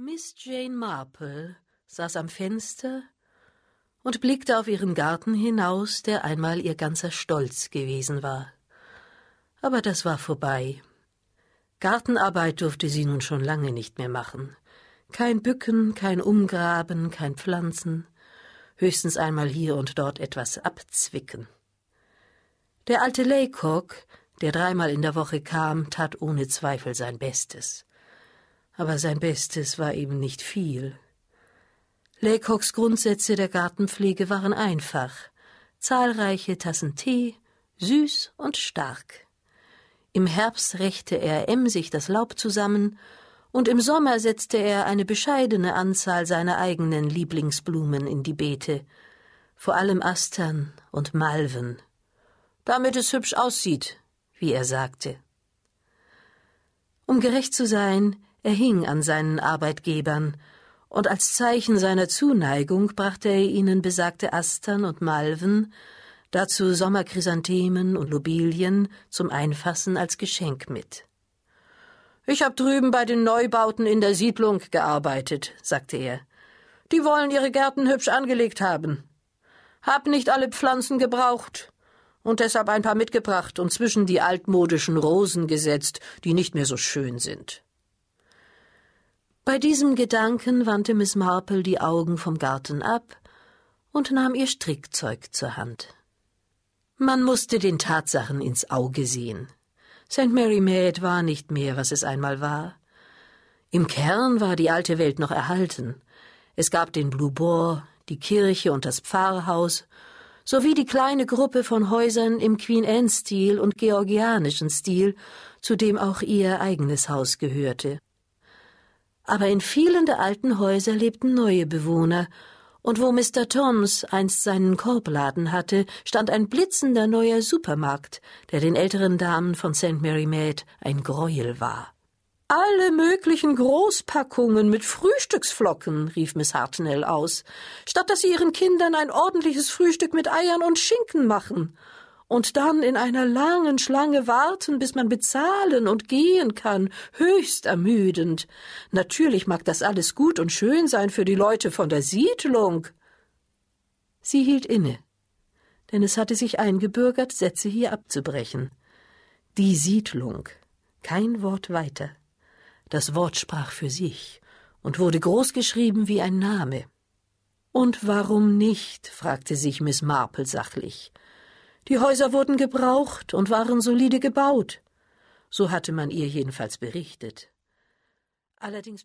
Miss Jane Marple saß am Fenster und blickte auf ihren Garten hinaus, der einmal ihr ganzer Stolz gewesen war. Aber das war vorbei. Gartenarbeit durfte sie nun schon lange nicht mehr machen. Kein Bücken, kein Umgraben, kein Pflanzen, höchstens einmal hier und dort etwas abzwicken. Der alte Laycock, der dreimal in der Woche kam, tat ohne Zweifel sein Bestes aber sein Bestes war eben nicht viel. Laycocks Grundsätze der Gartenpflege waren einfach. Zahlreiche Tassen Tee, süß und stark. Im Herbst rächte er emsig das Laub zusammen, und im Sommer setzte er eine bescheidene Anzahl seiner eigenen Lieblingsblumen in die Beete, vor allem Astern und Malven, damit es hübsch aussieht, wie er sagte. Um gerecht zu sein, er hing an seinen Arbeitgebern, und als Zeichen seiner Zuneigung brachte er ihnen besagte Astern und Malven, dazu Sommerchrysanthemen und Lobilien zum Einfassen als Geschenk mit. Ich hab drüben bei den Neubauten in der Siedlung gearbeitet, sagte er. Die wollen ihre Gärten hübsch angelegt haben. Hab nicht alle Pflanzen gebraucht und deshalb ein paar mitgebracht und zwischen die altmodischen Rosen gesetzt, die nicht mehr so schön sind. Bei diesem Gedanken wandte Miss Marple die Augen vom Garten ab und nahm ihr Strickzeug zur Hand. Man musste den Tatsachen ins Auge sehen. St. Mary Maid war nicht mehr, was es einmal war. Im Kern war die alte Welt noch erhalten. Es gab den Blue Boar, die Kirche und das Pfarrhaus, sowie die kleine Gruppe von Häusern im Queen Anne-Stil und georgianischen Stil, zu dem auch ihr eigenes Haus gehörte aber in vielen der alten Häuser lebten neue Bewohner, und wo Mr. Toms einst seinen Korbladen hatte, stand ein blitzender neuer Supermarkt, der den älteren Damen von St. Mary Maid ein Greuel war. Alle möglichen Großpackungen mit Frühstücksflocken, rief Miss Hartnell aus, statt dass sie ihren Kindern ein ordentliches Frühstück mit Eiern und Schinken machen und dann in einer langen Schlange warten, bis man bezahlen und gehen kann, höchst ermüdend. Natürlich mag das alles gut und schön sein für die Leute von der Siedlung. Sie hielt inne, denn es hatte sich eingebürgert, Sätze hier abzubrechen. Die Siedlung. Kein Wort weiter. Das Wort sprach für sich und wurde großgeschrieben wie ein Name. Und warum nicht? fragte sich Miss Marple sachlich. Die Häuser wurden gebraucht und waren solide gebaut. So hatte man ihr jedenfalls berichtet. Allerdings